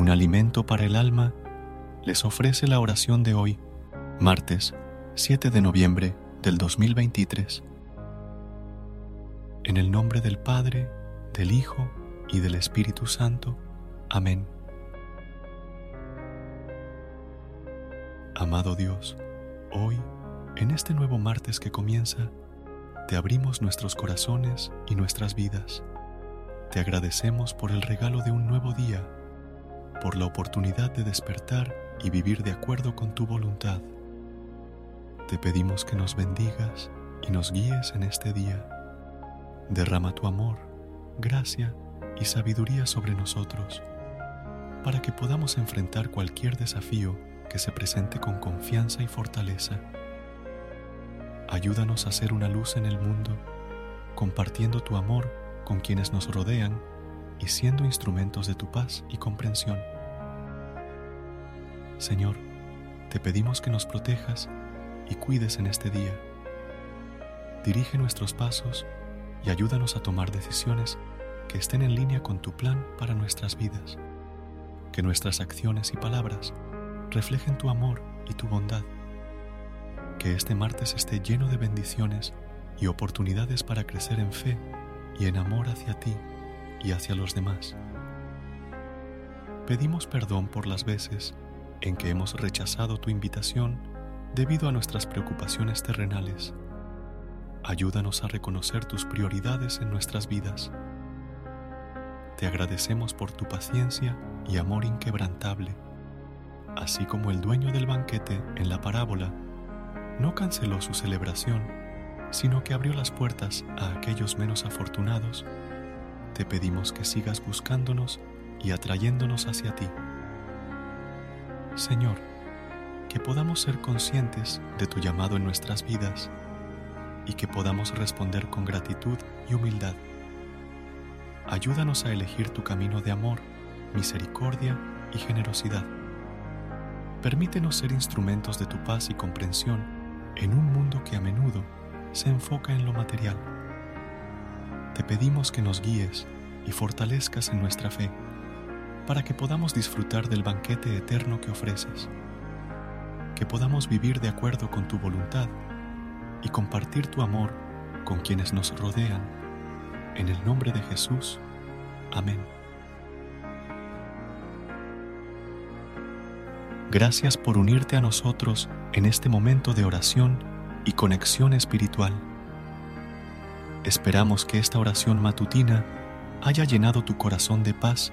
Un alimento para el alma, les ofrece la oración de hoy, martes 7 de noviembre del 2023. En el nombre del Padre, del Hijo y del Espíritu Santo. Amén. Amado Dios, hoy, en este nuevo martes que comienza, te abrimos nuestros corazones y nuestras vidas. Te agradecemos por el regalo de un nuevo día por la oportunidad de despertar y vivir de acuerdo con tu voluntad. Te pedimos que nos bendigas y nos guíes en este día. Derrama tu amor, gracia y sabiduría sobre nosotros, para que podamos enfrentar cualquier desafío que se presente con confianza y fortaleza. Ayúdanos a ser una luz en el mundo, compartiendo tu amor con quienes nos rodean y siendo instrumentos de tu paz y comprensión. Señor, te pedimos que nos protejas y cuides en este día. Dirige nuestros pasos y ayúdanos a tomar decisiones que estén en línea con tu plan para nuestras vidas. Que nuestras acciones y palabras reflejen tu amor y tu bondad. Que este martes esté lleno de bendiciones y oportunidades para crecer en fe y en amor hacia ti y hacia los demás. Pedimos perdón por las veces en que hemos rechazado tu invitación debido a nuestras preocupaciones terrenales. Ayúdanos a reconocer tus prioridades en nuestras vidas. Te agradecemos por tu paciencia y amor inquebrantable, así como el dueño del banquete en la parábola no canceló su celebración, sino que abrió las puertas a aquellos menos afortunados te pedimos que sigas buscándonos y atrayéndonos hacia ti. Señor, que podamos ser conscientes de tu llamado en nuestras vidas y que podamos responder con gratitud y humildad. Ayúdanos a elegir tu camino de amor, misericordia y generosidad. Permítenos ser instrumentos de tu paz y comprensión en un mundo que a menudo se enfoca en lo material te pedimos que nos guíes y fortalezcas en nuestra fe, para que podamos disfrutar del banquete eterno que ofreces, que podamos vivir de acuerdo con tu voluntad y compartir tu amor con quienes nos rodean. En el nombre de Jesús. Amén. Gracias por unirte a nosotros en este momento de oración y conexión espiritual. Esperamos que esta oración matutina haya llenado tu corazón de paz